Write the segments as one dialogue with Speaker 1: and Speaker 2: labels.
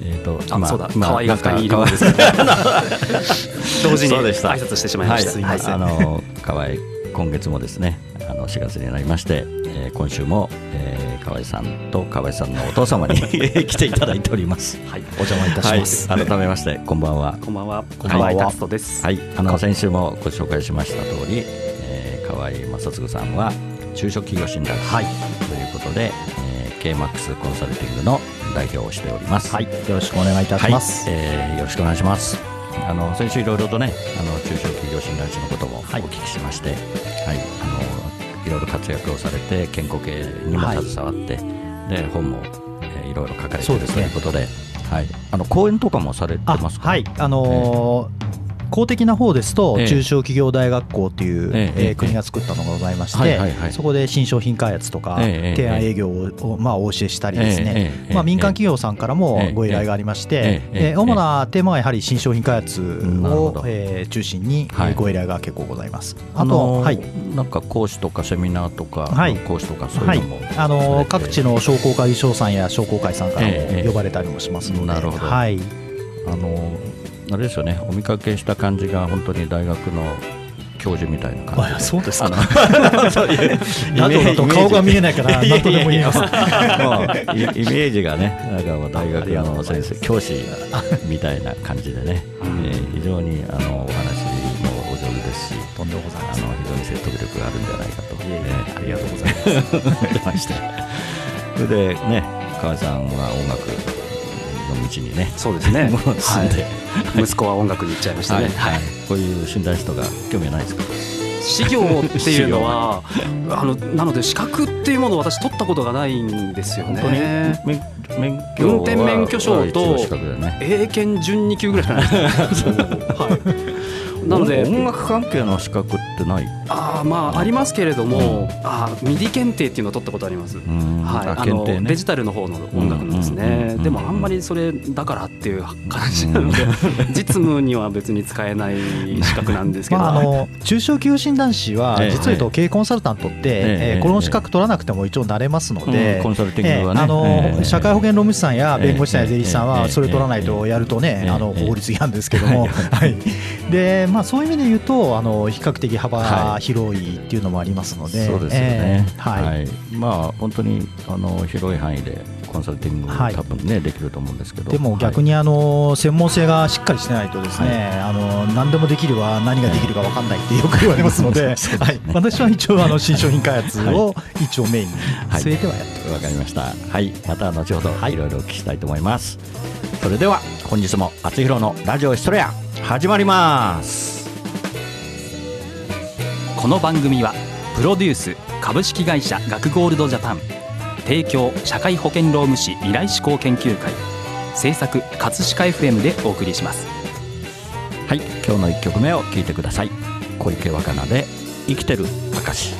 Speaker 1: えー、と
Speaker 2: あそうだ。
Speaker 1: 今
Speaker 2: 河合が2人いるですけど同時に挨拶してしまいました、
Speaker 1: はい、
Speaker 2: すいません、
Speaker 1: あの河合今月もですねあの4月になりまして、えー今週も、えー、河合さんと河合さんのお父様に 来ていただいております。
Speaker 2: はい、
Speaker 3: お邪魔いたします。
Speaker 1: はい、改めましてこんばんは。
Speaker 2: こんばんは。
Speaker 3: こんばんは。
Speaker 2: 河合達人です、
Speaker 1: はい。あの先週もご紹介しました通り、えー、河合正嗣さんは中小企業診断士、ということで、えー、KMAX コンサルティングの代表をしております。
Speaker 3: はい、よろしくお願いいたします。
Speaker 1: はい。えーよろしくお願いします。あの先週いろいろとね、あの中小企業診断士のこともお
Speaker 3: はい。
Speaker 1: 聞きしまして、はい、あのいろいろ活躍をされて健康系にも
Speaker 3: はい
Speaker 1: 携わって、で本も、えーいろいろ書かれているということで、はい、あの講演とかもされて
Speaker 3: あ
Speaker 1: ますか？
Speaker 3: はい、あのー公的な方ですと、
Speaker 1: ええ。
Speaker 3: 中小企業大学校っていう、
Speaker 1: ええ。
Speaker 3: 国が作ったのがございまして、そこで新商品開発とか、
Speaker 1: ええ
Speaker 3: 提案営業を、まあ、お教えしたりですね、まあ、民間企業さんからも
Speaker 1: ええ
Speaker 3: ご依頼がありまして、
Speaker 1: え
Speaker 3: 主なテーマはやはり新商品開発をえー中心に、ご依頼が結構ございます。あと、
Speaker 1: あのー
Speaker 3: はい。
Speaker 1: なんか講師とかセミナーとか、
Speaker 3: はい。
Speaker 1: 講師とかそう
Speaker 3: はいいう
Speaker 1: のも、
Speaker 3: あの各地の商工会議所さんや商工会さんからも呼ばれたりもしますので、
Speaker 1: なるほど。
Speaker 3: はい、
Speaker 1: あのあれですよね、お見かけした感じが本当に大学の教授みたいな感じ
Speaker 3: そうですか。
Speaker 1: そういう
Speaker 3: あ とだと顔が見えないから何とでも言います。
Speaker 1: イイメージがね、なんか大学の先生、教師みたいな感じでね、えー非常にあのお話もお上手ですし、
Speaker 3: とんでもございません。
Speaker 1: あの非常に説得力があるんじゃないかと、
Speaker 3: いえ
Speaker 1: ー
Speaker 3: ありがとうございます。
Speaker 1: まして、それでね、川合さんは音楽の道にね、
Speaker 2: そうですね。
Speaker 1: もう進んで、
Speaker 2: はい、息子は音楽に行っちゃいましたね、
Speaker 1: はいこういう診断士とか興味はないですか？
Speaker 2: 資料っていうのはあのなので資格っていうものを私取ったことがないんですよ
Speaker 1: 本当に？
Speaker 2: ね
Speaker 1: 免免許は
Speaker 2: 運転免許証と英検準2級ぐらいじゃな。いですかはい。なので
Speaker 1: 音楽関係の資格ってない？
Speaker 2: あーまあありますけれども、あーミディ検定っていうのを取ったことあります、
Speaker 1: うん。
Speaker 2: はい、あの
Speaker 1: ね。
Speaker 2: デジタルの方の音楽のです
Speaker 1: うんうんうんうん
Speaker 2: ねでもあんまりそれだからっていう感じなので 実務には別に使えない資格なんですけど、
Speaker 3: まあ、あの中小企業診断士は
Speaker 1: ええ。
Speaker 3: 実を言うと経営コンサルタントって、
Speaker 1: え
Speaker 3: え。ーこの資格取らなくても一応なれますので、
Speaker 1: うんコンサルティングはね。
Speaker 3: えーあの
Speaker 1: ええ。
Speaker 3: 社会保険労務士さんや弁護士さんや税理士さん
Speaker 1: ええ。
Speaker 3: はそれ取らないとやるとね、
Speaker 1: ええ。
Speaker 3: あの
Speaker 1: ええ。
Speaker 3: 法律違反ですけども、はい。でまあ、そういう意味で言うとあの比較的幅広いっていうのもありますので、
Speaker 1: そうですよね。
Speaker 3: え、ーはい。
Speaker 1: はい。まあ本当にあの広い範囲でコンサルティング
Speaker 3: はい。
Speaker 1: 多分ねできると思うんですけど。
Speaker 3: でも逆
Speaker 1: に
Speaker 3: にあの専門性がしっかりしてないとですね、あの何でもできるは何ができるか分かんないってよく言われますので、はい、私は一応あの新商品開発を一応メインに据えてはやって
Speaker 1: わかりました。はい。また後ほど
Speaker 3: はい。
Speaker 1: いろいろお聞きしたいと思います、それでは本日も厚弘のラジオエストレア始まります
Speaker 2: この番組はプロデュース株式会社学ゴールドジャパン提供社会保険労務士未来志向研究会制作葛飾 FM でお送りします。
Speaker 1: はい今日の1曲目を聴いてください。小池若菜で生きてる証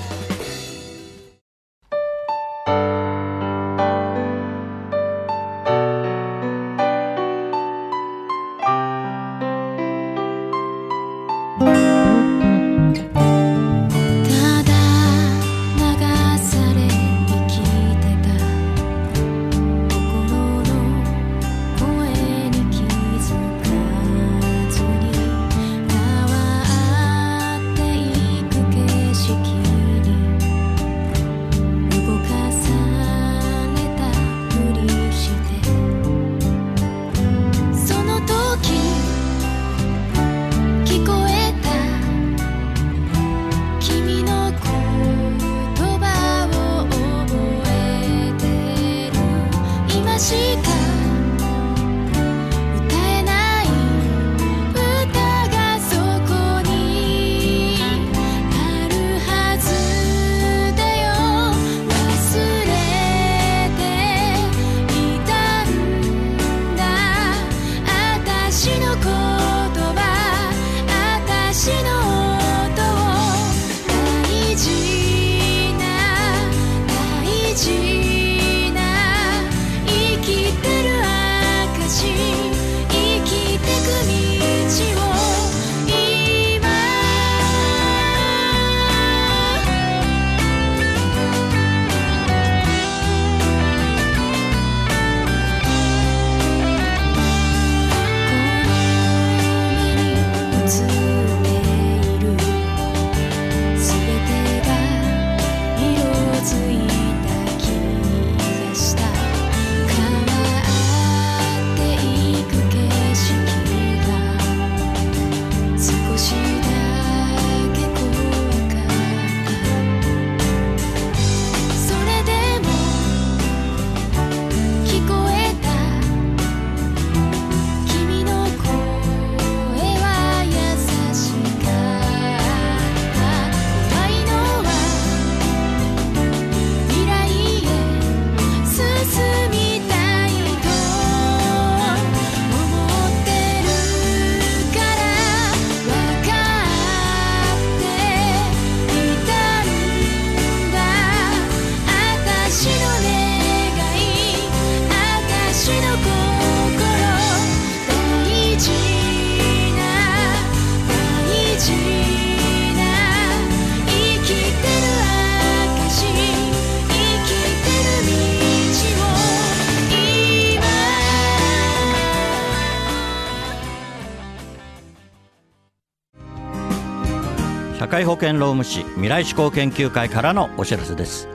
Speaker 1: 社会保険労務士未来志向研究会からのお知らせです。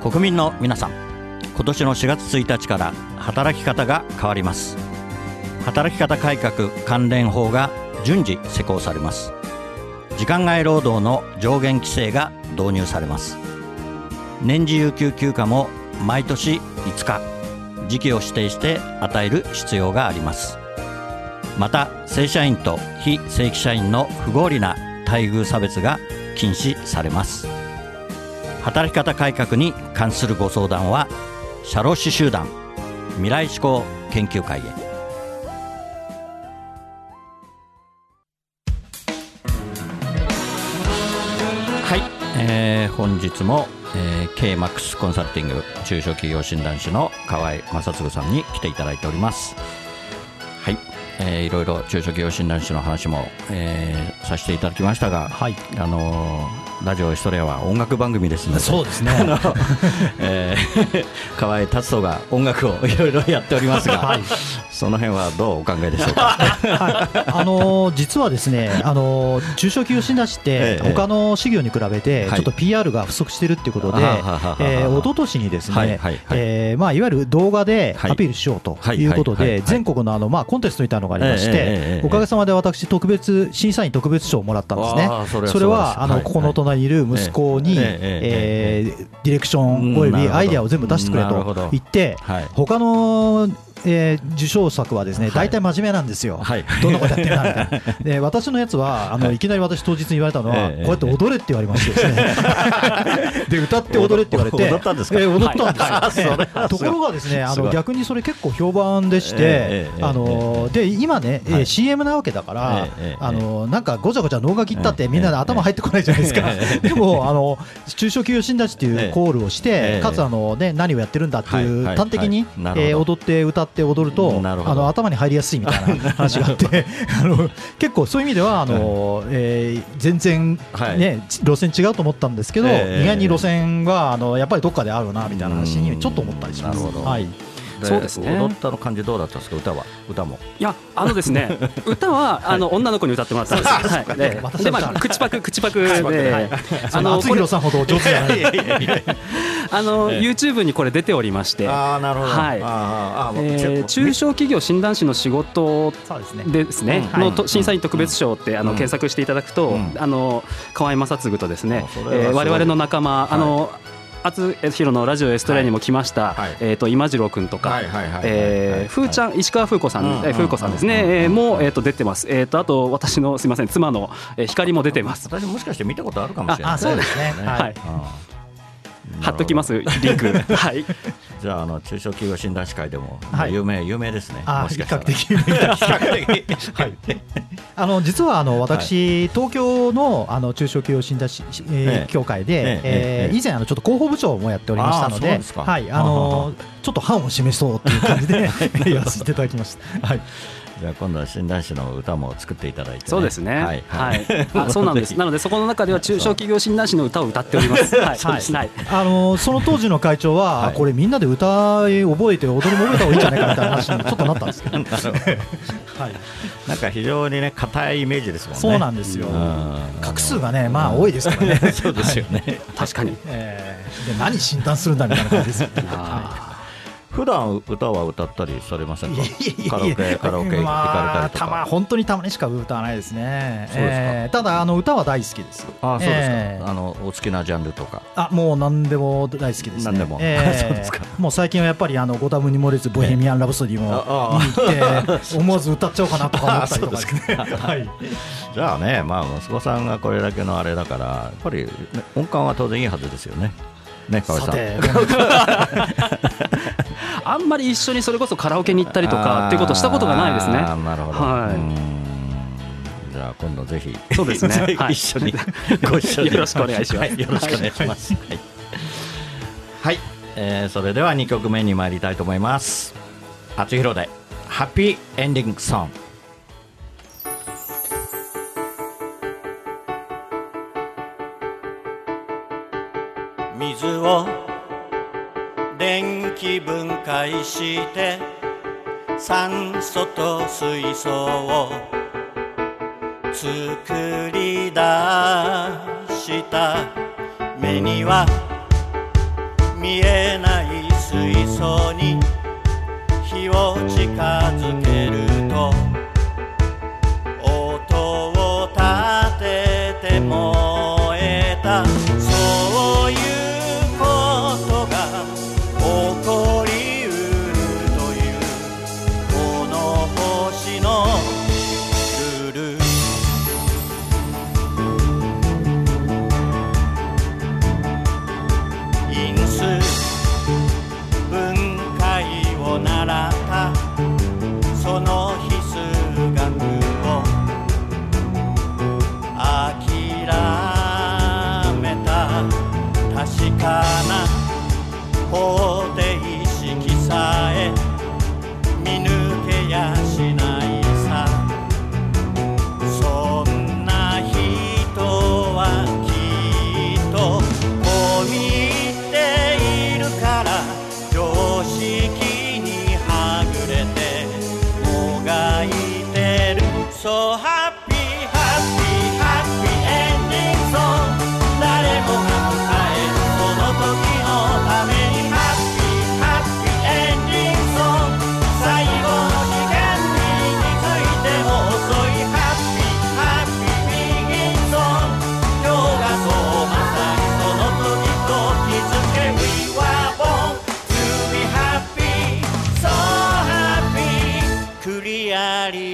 Speaker 1: 国民の皆さん今年の4月1日から働き方が変わります。働き方改革関連法が順次施行されます。時間外労働の上限規制が導入されます。年次有給休暇も毎年5日時期を指定して与える必要があります。また正社員と非正規社員の不合理な待遇差別が禁止されます。働き方改革に関するご相談は社労士集団未来志向研究会へ。はい、えー本日も、えー、KMAX コンサルティング中小企業診断士の河合正嗣さんに来ていただいております。はい、えーいろいろ中小企業診断士の話も、えーさせていただきましたが、
Speaker 3: はい。
Speaker 1: あのーラジオエストレアは音楽番組ですので
Speaker 3: そうですね。
Speaker 1: 河合達人が音楽をいろいろやっておりますが、
Speaker 3: はい。
Speaker 1: その辺はどうお考えでしょうか？
Speaker 3: はい、あのー実はですね、あのー中小企業診断士って
Speaker 1: ええ
Speaker 3: 他の事業に比べて
Speaker 1: はい。
Speaker 3: ちょっと PR が不足してるっていうことで、
Speaker 1: あは
Speaker 3: えー一昨年にです
Speaker 1: はい
Speaker 3: ね
Speaker 1: はいはい、
Speaker 3: えーまあいわゆる動画で
Speaker 1: はい。
Speaker 3: アピールしようと
Speaker 1: はい
Speaker 3: いうことで全国のあのまあコンテストみたいなのがありまして、おかげさまで私特別審査員特別賞をもらったんですね。
Speaker 1: それは。
Speaker 3: あのここの隣にいる息子に
Speaker 1: ええ
Speaker 3: ディレクションおよびアイデアを全部出してくれと言って
Speaker 1: はい。
Speaker 3: 他のえー受賞作はですね
Speaker 1: はい。
Speaker 3: 大体真面目なんですよ。
Speaker 1: はい。
Speaker 3: どんなことやってるんだみたいな。で私のやつはあのい。きなり私当日に言われたのは、
Speaker 1: ええ
Speaker 3: こうやって踊れって言われましてですね。で歌って踊れって言われて。
Speaker 1: 踊ったんですか？
Speaker 3: えー踊ったんですよ。ところがですねあの逆にそれ結構評判でして、あので今ね、えー
Speaker 1: はい。
Speaker 3: CM なわけだから、あのなんかごちゃごちゃ脳が切ったってみんなで
Speaker 1: ええ
Speaker 3: 頭入ってこないじゃないですか。
Speaker 1: ええ
Speaker 3: でもあの中小企業診断士っていうコールをして、
Speaker 1: ええ。
Speaker 3: かつあのね何をやってるんだっていう、端的に、えー踊って歌って踊ると
Speaker 1: なるほど。
Speaker 3: あの頭に入りやすいみたいな 話があって あの結構そういう意味ではあの、えー全然、
Speaker 1: はい。
Speaker 3: ね路線違うと思ったんですけど、
Speaker 1: ええ。
Speaker 3: 意外に路線はあのやっぱりどっかであるなみたいな話にちょっと思ったりします。はい
Speaker 2: そうですね。
Speaker 1: 踊ったの感じどうだったんですか？歌は？歌も。
Speaker 2: いやあのですね 歌はあの女の子に歌ってもらったんです。はい。で
Speaker 3: 私は
Speaker 2: でまあ口パク口パクで。
Speaker 3: はい。そ
Speaker 2: あ
Speaker 3: の厚
Speaker 2: のこれ
Speaker 3: 弘さんほど上手じゃない。
Speaker 2: あの
Speaker 1: ええ。
Speaker 2: YouTube にこれ出ておりまして。
Speaker 1: ああなるほど。
Speaker 2: はい。えー中小企業診断士の仕事
Speaker 3: そうですね。
Speaker 2: ですね、
Speaker 1: うん。
Speaker 2: の審査員特別賞ってあの
Speaker 1: うん。
Speaker 2: 検索していただくと、
Speaker 1: うん。
Speaker 2: あの河合正嗣とですね我々の仲間、あの厚弘のラジオエストレアにも来ました、
Speaker 1: はい。
Speaker 2: えっ、と今次郎君とか、えーふーちゃん石川風子さん、
Speaker 1: うん
Speaker 2: えー風子さんですね、
Speaker 1: うん
Speaker 2: えーもえっ、と出てます。えっ、とあと私のすみません妻の、えー光も出てます。
Speaker 1: 私もしかして見たことあるかもしれない
Speaker 3: あそうですね。
Speaker 2: はい。
Speaker 1: はい
Speaker 2: 貼っときますリンク。はい。
Speaker 1: じゃああの中小企業診断士会でも
Speaker 3: はい。
Speaker 1: 有名有名ですね。
Speaker 3: あ比
Speaker 1: もしかした
Speaker 3: 較
Speaker 1: ら
Speaker 3: 的。はい、あの実はあの私、東京のあの中小企業診断士、え
Speaker 1: ええ。
Speaker 3: ー協会で、
Speaker 1: ええ
Speaker 3: え
Speaker 1: ええ
Speaker 3: ー以前あのちょっと広報部長もやっておりましたので
Speaker 1: で
Speaker 3: はい。あ
Speaker 1: はは
Speaker 3: のちょっと範を示そうという感じで やらせていただきました。はい
Speaker 1: じゃあ今度は診断士の歌も作っていただいてね
Speaker 2: そうですね。
Speaker 1: は
Speaker 2: はいい。あそうなんです。なのでそこの中では中小企業診断士の歌を歌っております。はい。はい。
Speaker 3: あのその当時の会長は、
Speaker 1: はい
Speaker 3: これみんなで歌い覚えて踊りも覚えた方がいいんじゃないかみたいな話にちょっとなったんですけど、はい、
Speaker 1: なんか非常にね硬いイメージですもんね
Speaker 3: そうなんですよ
Speaker 1: うん
Speaker 3: 画数がねまあ多いですからね
Speaker 1: そうですよね
Speaker 2: 確かに。
Speaker 3: えーで何診断するんだみたいな感じですよね。
Speaker 2: あ
Speaker 1: 普段歌は歌ったりされませんか？カラオケカラオケ行
Speaker 3: まあ
Speaker 1: かれたりと
Speaker 3: たま
Speaker 1: か
Speaker 3: 本当にたまにしか歌わないですね。
Speaker 1: そうですか。
Speaker 3: えーただあの歌は大好きです。
Speaker 1: あそうですか、
Speaker 3: えー
Speaker 1: あのお好きなジャンルとか。
Speaker 3: あもう何でも大好きですね。
Speaker 1: 何でも。
Speaker 3: えー
Speaker 1: そうですか。
Speaker 3: もう最近はやっぱりあのご多分に漏れずボヘミアンラブソディも
Speaker 1: ああ。
Speaker 3: 見 て思わず歌っちゃおうかなとか思ったりとかですね。はい。
Speaker 1: じゃあねまあ息子さんがこれだけのあれだからやっぱり、ね音感は当然いいはずですよね。ね河合さん。
Speaker 3: さて
Speaker 2: あんまり一緒にそれこそカラオケに行ったりとかっていうことをしたことがないですね。
Speaker 1: なるほど。
Speaker 2: はい。
Speaker 1: うん。じゃあ今度ぜひ。
Speaker 2: そうですね。はい。
Speaker 1: 一緒に。ご一緒に。
Speaker 2: よろしくお願いします。
Speaker 1: はよろしくお願いします。はい、はい。えーそれでは2曲目に参りたいと思います。厚弘でハッピーエンディングソング。水を電気分解して酸素と水素を
Speaker 4: 作り出した。目には見えない水槽に火を近づけ。リ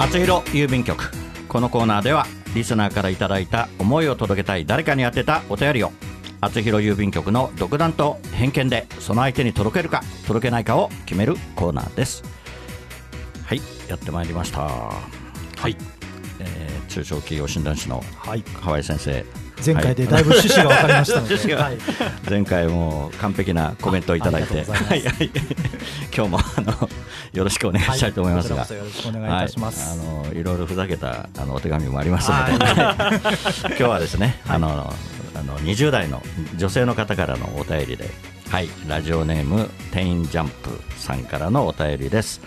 Speaker 1: 厚弘郵便局。このコーナーではリスナーからいただいた思いを届けたい誰かに宛てたお便りを厚弘郵便局の独断と偏見でその相手に届けるか届けないかを決めるコーナーです。はいやってまいりました。はい、えー中小企業診断士の
Speaker 3: はい。
Speaker 1: 河合先生
Speaker 3: 前回でだいぶ趣旨が分かりましたので、はい。
Speaker 1: 前回も完璧なコメントをいただいて、はいい。はい。今日もあのよろしくお願いしたいと思い。ますが、
Speaker 3: はい。よろしくお願いいたします。
Speaker 1: はい、あのいろいろふざけたあのお手紙もありますので、今日はですね、あのあの20代の女性の方からのお便りで、はい、ラジオネームテインジャンプさんからのお便りです。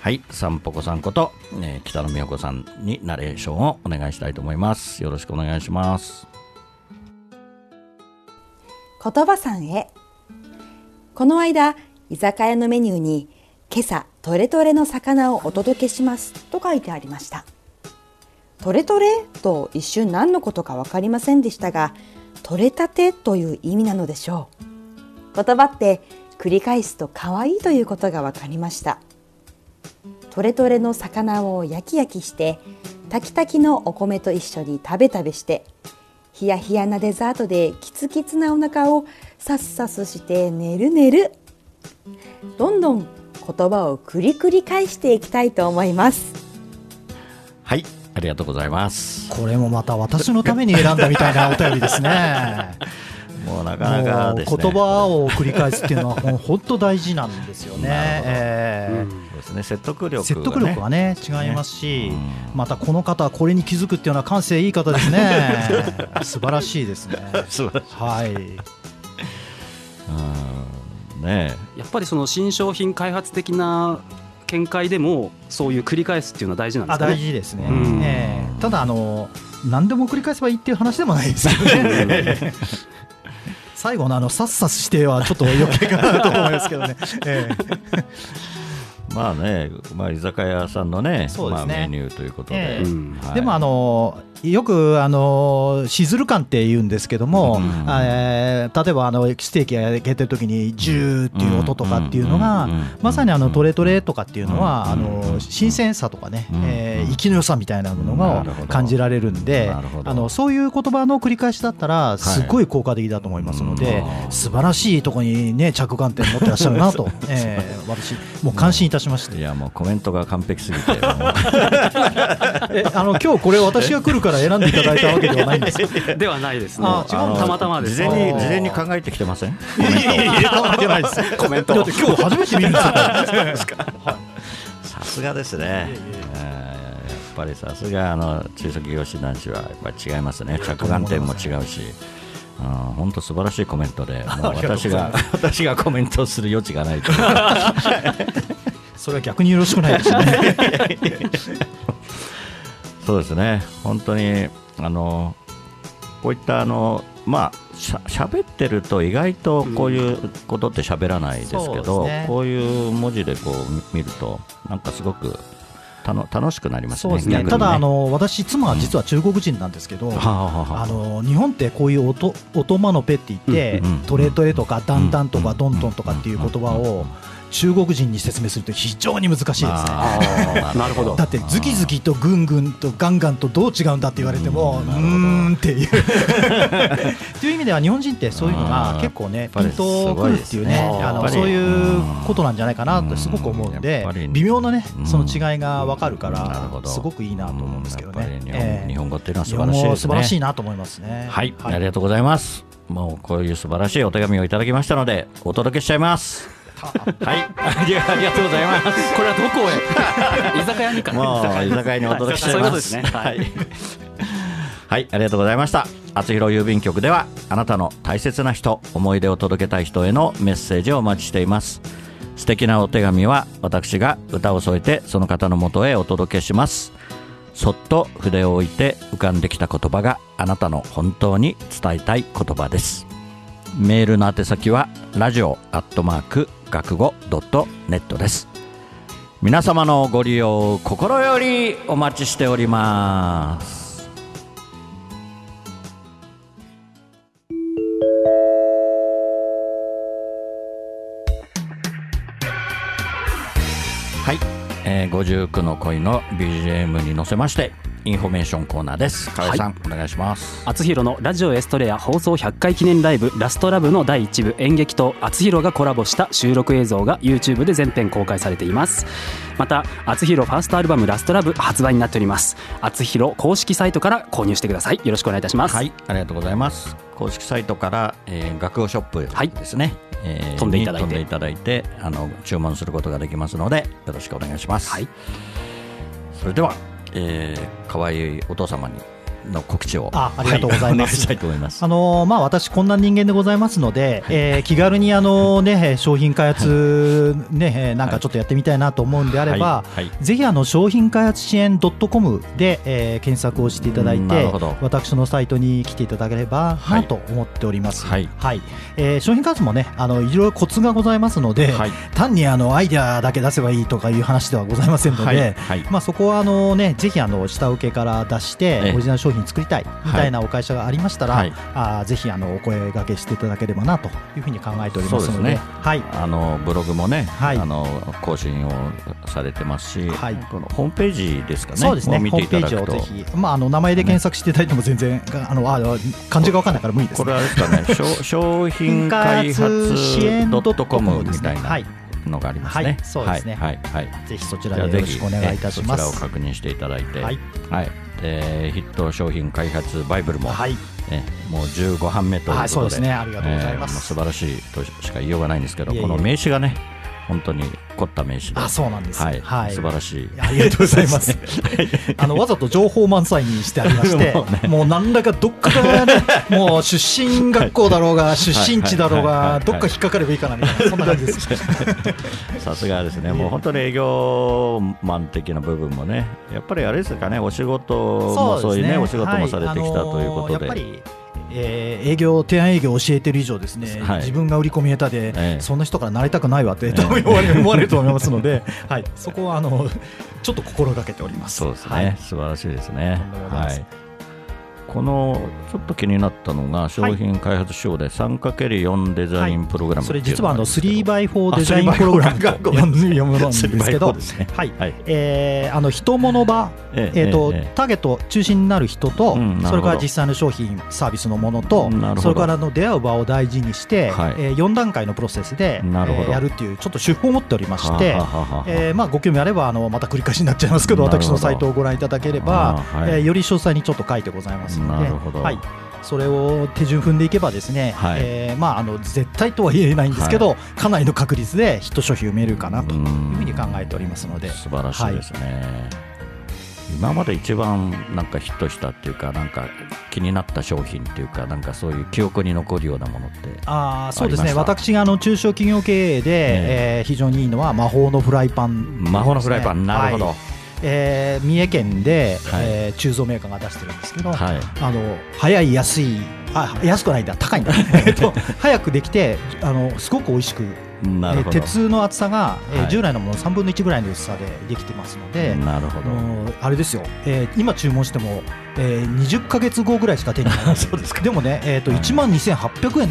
Speaker 1: はい、さんぽこさんこと、えー北野美穂子さんにナレーションをお願いしたいと思います。よろしくお願いします。
Speaker 5: 言葉さんへ。この間居酒屋のメニューに今朝トレトレの魚をお届けしますと書いてありました。トレトレと一瞬何のことか分かりませんでしたが取れたてという意味なのでしょう。言葉って繰り返すと可愛いということが分かりました。トレトレの魚を焼き焼きして炊き炊きのお米と一緒に食べ食べしてヒヤヒヤなデザートでキツキツなお腹をさっさすして寝る寝るどんどん言葉を繰り繰り返していきたいと思います
Speaker 1: はい、ありがとうございます。
Speaker 3: これもまた私のために選んだみたいなお便りですね。
Speaker 1: もうなかなかね。
Speaker 3: 言葉を繰り返すっていうのはもう本当大事なんですよね。えー
Speaker 1: そうですね、説得力が、ね、
Speaker 3: 説得力はね違いますし、
Speaker 1: ねうん。
Speaker 3: またこの方はこれに気づくっていうのは感性いい方ですね。素晴らしいですね。
Speaker 1: 素晴らしい。
Speaker 3: はい。
Speaker 1: うん。ね
Speaker 2: やっぱりその新商品開発的な見解でもそういう繰り返すっていうのは大事なんですね。
Speaker 3: 大事ですね、
Speaker 2: うん。
Speaker 3: ええ。ただあの何でも繰り返せばいいっていう話でもないですけどね。最後のあのさっさしてはちょっと余計かなと思いますけどね、ええ
Speaker 1: まあね、まあ、居酒屋さんのね
Speaker 3: そうですね。
Speaker 1: まあ、メニューということで、
Speaker 3: ええ。
Speaker 2: うん
Speaker 1: はい。
Speaker 3: でもあのよくあのしずる感って言うんですけども、
Speaker 1: うん。
Speaker 3: えー例えばあのステーキ焼けてる時にジューっていう音とかっていうのが、
Speaker 1: うん。うん。
Speaker 3: まさにあのトレトレとかっていうのは、
Speaker 1: うん。
Speaker 3: あの新鮮さとかね、
Speaker 1: うん。
Speaker 3: えー生きの良さみたいなものが感じられるんで、あのそういう言葉の繰り返しだったらすごい効果的だと思いますので、
Speaker 1: うん。
Speaker 3: 素晴らしいところにね着眼点持ってらっしゃるなと、えー私もう感心いたしました
Speaker 1: い。やもうコメントが完璧すぎて
Speaker 3: えあの今日これ私が来るから選んでいただいたわけではないんですか？
Speaker 2: ではないですね
Speaker 3: あ違う
Speaker 1: あの
Speaker 2: たまたまです
Speaker 1: 事前に事前に考えてきてません？
Speaker 3: いやいやいや考えてないです。コメント。だって今日初めて見るんですよ。
Speaker 1: さすがですね、えーやっぱりさすがあの中小企業診断士はやっぱり違いますね着眼点も違うし本当素晴らしいコメントでもう私が私がコメントする余地がないと
Speaker 3: それは逆によろしくないですね。
Speaker 1: そうですね本当にあのこういったあのまあしゃ喋ってると意外とこういうことって喋らないですけど、
Speaker 3: ですね
Speaker 1: こういう文字でこう見見るとなんかすごくたの楽しくなりますね。
Speaker 3: そうですね。
Speaker 1: 逆に
Speaker 3: ただあの私妻は実は中国人なんですけど。
Speaker 1: はあはあ
Speaker 3: の日本ってこういう音音マノペって言って、
Speaker 1: うんうん
Speaker 3: トレトレとかダンダンとか
Speaker 1: うん
Speaker 3: ドントンとかっていう言葉を中国人に説明すると非常に難しいですね。
Speaker 2: なるほど。
Speaker 3: だってズキズキとグングンとガンガンとどう違うんだって言われてもう
Speaker 1: うん
Speaker 3: っていう。という意味では日本人ってそういうのが結構ねピンとくるっていうねあのそういうことなんじゃないかなとすごく思うん
Speaker 1: うん
Speaker 3: で微妙なね
Speaker 1: うん
Speaker 3: その違いが分かるか
Speaker 1: なる
Speaker 3: ら
Speaker 1: ほど
Speaker 3: すごくいいなと思うんですけどね。
Speaker 1: 日本,、
Speaker 3: ええ。
Speaker 1: 日本語っていうのは素晴らしい
Speaker 3: 素晴らしいなと思いますね。
Speaker 1: はい、ありがとうございます。もうこういう素晴らしいお手紙をいただきましたのでお届けしちゃいます。はい、ありがとうございます。
Speaker 2: これはどこへ？居酒屋にか
Speaker 1: 居酒屋にお届けしちゃい
Speaker 2: そういうこと
Speaker 1: ます。
Speaker 2: はい
Speaker 1: はい、ありがとうございました。厚弘郵便局ではあなたの大切な人、思い出を届けたい人へのメッセージをお待ちしています。素敵なお手紙は私が歌を添えてその方の元へお届けします。そっと筆を置いて浮かんできた言葉があなたの本当に伝えたい言葉です。メールの宛先はラジオアットマーク学語ドットネットです。皆様のご利用心よりお待ちしております。はい、えー、59の恋の BGM に乗せましてインフォメーションコーナーです。河合さん、お願いします。
Speaker 2: あつひろのラジオエストレア放送100回記念ライブラストラブの第1部。演劇とあつひろがコラボした収録映像が YouTube で全編公開されています。またあつひろファーストアルバムラストラブ発売になっております。あつひろ公式サイトから購入してください。よろしくお願いいたします、
Speaker 1: はいありがとうございます。公式サイトから、えー、学語ショップ
Speaker 2: はい
Speaker 1: ですね、えー
Speaker 2: 飛んでいただいて。
Speaker 1: に飛んでいただいてあの注文することができますのでよろしくお願いします、
Speaker 2: はい。
Speaker 1: それでは、えー、可愛いお父様にの告知を。
Speaker 3: あありがとうございます。
Speaker 1: はい。ます。
Speaker 3: あのーまあ、私、こんな人間でございますので、えー気軽にあの、ね、商品開発、ねえーなんかちょっとやってみたいなと思うんであれば、
Speaker 1: はい。はい。
Speaker 3: ぜひあの商品開発支援 .com で、えー検索をしていただいて私のサイトに来ていただければ
Speaker 1: は
Speaker 3: ないと思っております。
Speaker 1: はい。
Speaker 3: えー商品開発もね、あのいろいろコツがございますので、
Speaker 1: はい。
Speaker 3: 単にあのアイデアだけ出せばいいとかいう話ではございませんので、
Speaker 1: はい。はい。
Speaker 3: まあ、そこはあの、ね、ぜひあの下請けから出して
Speaker 1: ええ。
Speaker 3: オリジナル商品作りたいみたいなお会社がありましたら、
Speaker 1: はい。
Speaker 3: あーぜひあのお声掛けしていただければなというふうに考えておりますので
Speaker 1: すね。
Speaker 3: はい。
Speaker 1: あのブログもね、
Speaker 3: はい。
Speaker 1: あの更新をされてますし、
Speaker 3: はい。
Speaker 1: このホームページですかね、
Speaker 3: そうですね。ホームペ
Speaker 1: ていただくと。
Speaker 3: ージをぜひ、まあ、あの名前で検索していただいても全然、あのあ漢字が分かんないから無理です、ね、
Speaker 1: これはですかね、商商品開発
Speaker 3: 支援
Speaker 1: .com みたいな
Speaker 3: はい。
Speaker 1: のがありますね。
Speaker 3: はい。そうですね。
Speaker 1: はい、はい、はい。
Speaker 3: ぜひそちらでよろしくお願いいたしま
Speaker 1: えそち
Speaker 3: す。
Speaker 1: らを確認していただいて、
Speaker 3: はい、
Speaker 1: はいでヒット商品開発バイブルも、
Speaker 3: はい、
Speaker 1: ね、もう15版目ということで、
Speaker 3: はいそうですね。ありがとうございます。
Speaker 1: えー素晴らしいとしか言いようがないんですけど、
Speaker 3: いえいえ。
Speaker 1: この名刺がね、本当に凝った名刺で、
Speaker 3: あそうなんです
Speaker 1: はい、
Speaker 3: はい。
Speaker 1: 素晴らしい。
Speaker 3: ありがとうございます。あのわざと情報満載にしてありまして、もう何らかどっかからね、もう出身学校だろうが、出身地だろうが、どっか引っかかればいいかなみたいな、そんな感じです。
Speaker 1: さすがですね、もう本当に営業マン的な部分もね、やっぱりあれですかね、お仕事もそういうね、お仕事もされてきたということで、
Speaker 3: やっぱりえー営業、提案営業を教えてる以上ですね、
Speaker 1: はい。
Speaker 3: 自分が売り込み下手で、
Speaker 1: ええ。
Speaker 3: そんな人からなりたくないわって、多分思われ思われると思いますので、はい、そこはあのちょっと心がけております。
Speaker 1: そうですね、
Speaker 3: はい。
Speaker 1: 素晴らしいですね。はいこのちょっと気になったのが商品開発賞で 3×4 デザインプログラム
Speaker 3: それ実はあの 3x4
Speaker 1: あ
Speaker 3: デザインプログラム。と
Speaker 1: 3x4 ごめんなさい
Speaker 3: 読むんですけど、
Speaker 1: 3x4 ですね。
Speaker 3: はい。
Speaker 1: はい。
Speaker 3: えーあの人物場、
Speaker 1: ええ
Speaker 3: えーと
Speaker 1: ええ
Speaker 3: ターゲット中心になる人と、それから実際の商品、サービスのものとそれからの出会う場を大事にして、
Speaker 1: はい。
Speaker 3: えー4段階のプロセスで、やるっていう、ちょっと手法を持っておりましてえーまあ、ご興味あればあのまた繰り返しになっちゃいますけど私のサイトをご覧いただければ、えーより詳細にちょっと書いてございますので
Speaker 1: なるほど。
Speaker 3: はい、それを手順踏んでいけばですね、
Speaker 1: はい。
Speaker 3: えーまあ、あの絶対とは言えないんですけど、かなりの確率でヒット商品を埋めるかなというふうに考えておりますので。
Speaker 1: 素晴らしいですね、今まで一番なんかヒットしたっていうかなんか気になった商品っていうかなんかそういう記憶に残るようなものって
Speaker 3: あーそうですね。私があの中小企業経営で、え。ー非常にいいのは魔法のフライパン、
Speaker 1: 魔法のフライパン、なるほど、
Speaker 3: はいえー三重県で、
Speaker 1: はい。
Speaker 3: えー鋳造メーカーが出してるんですけど、
Speaker 1: はい。
Speaker 3: あの早い安いあ安くないんだ高いんだ。えっと早くできてあのすごく美味しく、え
Speaker 1: なる
Speaker 3: 鉄の厚さが、えー
Speaker 1: はい。
Speaker 3: 従来のものの3分の1ぐらいの薄さでできてますので、
Speaker 1: なるほど、
Speaker 3: あれですよ、えー今注文しても、えー、20か月後ぐらいしか手に入らない
Speaker 1: そうですか。
Speaker 3: でもね、えー、と
Speaker 1: はい。
Speaker 3: 1万2800円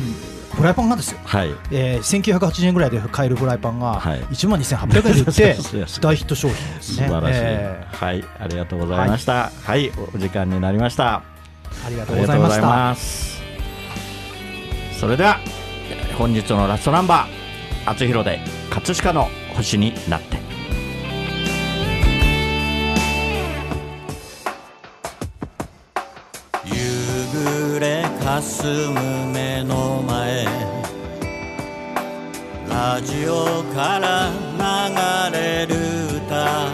Speaker 3: フライパンがですよ、
Speaker 1: はい。
Speaker 3: えー、1980円ぐらいで買えるフライパンが
Speaker 1: はい。
Speaker 3: 1万2800円で売って 大ヒット商品ですね。
Speaker 1: 素晴らしい、
Speaker 3: え
Speaker 1: はい。ありがとうございました。はい、お時間になりました。
Speaker 3: ーありがと
Speaker 1: あ
Speaker 3: うございました。
Speaker 1: それでは本日のラストナンバー厚弘で葛飾の星になって。
Speaker 4: 夕暮れかすむラジオから流れる歌。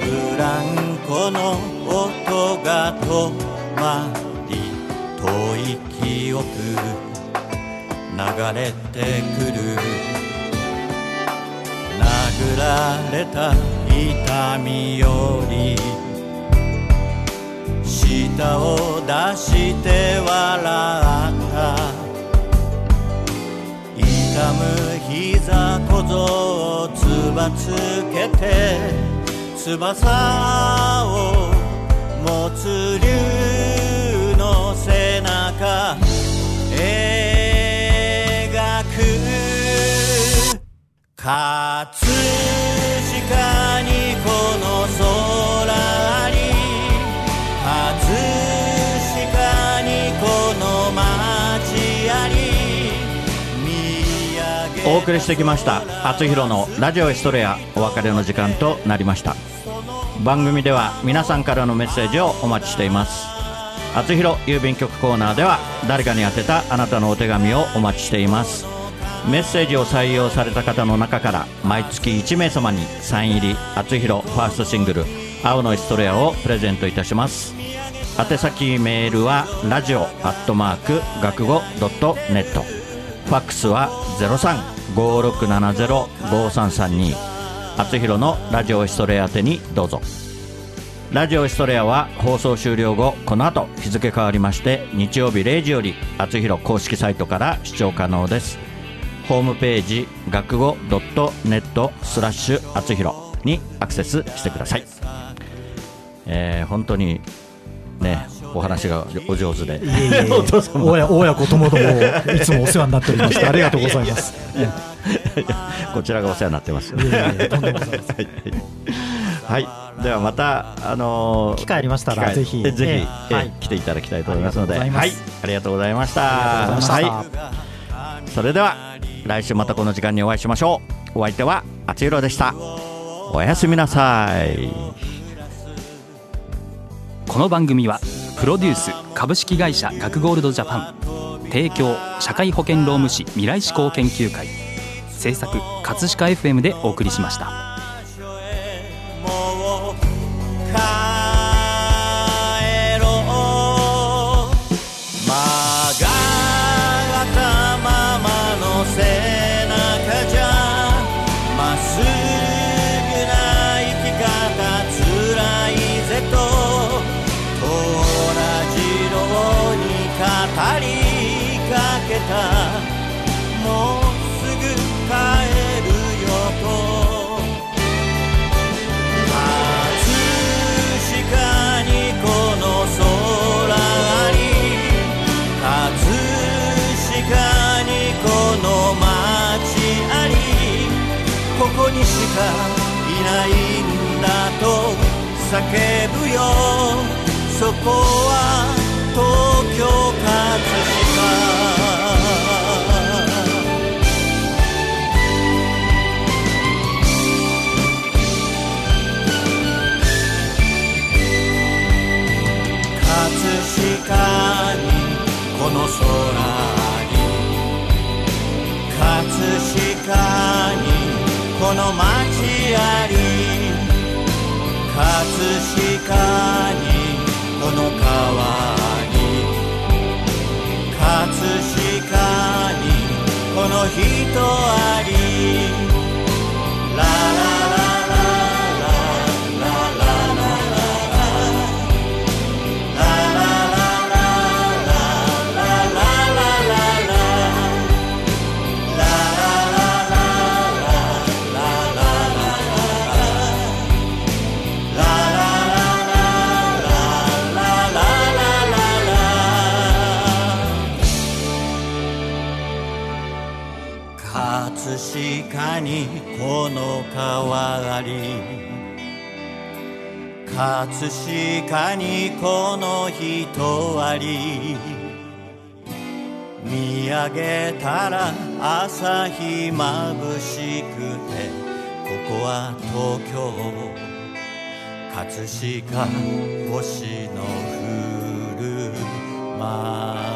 Speaker 4: ブランコの音が止まり遠い記憶流れてくる。殴られた痛みより舌を出して笑った。痛む膝小僧をつばつけて翼を持つ竜の背中。描く。
Speaker 1: お送りしてきました厚弘のラジオエストレアお別れの時間となりました。番組では皆さんからのメッセージをお待ちしています。厚弘郵便局コーナーでは誰かに宛てたあなたのお手紙をお待ちしています。メッセージを採用された方の中から毎月1名様にサイン入り厚弘ファーストシングル「青のエストレア」をプレゼントいたします。宛先メールはラジオアットマーク学語ドットネット。ファックスは03 5670-5332厚弘のラジオエストレア宛てにどうぞ。ラジオエストレアは放送終了後この後日付変わりまして日曜日0時より厚弘公式サイトから視聴可能です。ホームページ学語ドットネットスラッシュ厚弘にアクセスしてください、えー本当にねお話がお上手で。
Speaker 3: い親親子ともどもいつもお世話になっておりましてありがとうございます。
Speaker 1: こちらがお世話になってます。
Speaker 3: いえい
Speaker 1: はい、ではまた、あのー
Speaker 3: 機会ありましたらぜひ。
Speaker 1: えぜひ、
Speaker 3: ええ。
Speaker 1: え
Speaker 3: はい。
Speaker 1: 来ていただきたいと思いますので、はい、ありがとうございました。は。い、それでは来週またこの時間にお会いしましょう。お相手はあつひろでした。おやすみなさい。
Speaker 2: この番組はプロデュース株式会社学ゴールドジャパン提供社会保険労務士未来志向研究会制作葛飾 FM でお送りしました。
Speaker 4: しかいないんだと叫ぶよ。そこは東京ひとあり葛飾にこの川あり。葛飾にこの人あり。見上げたら朝日まぶしくてここは東京。葛飾星の降る街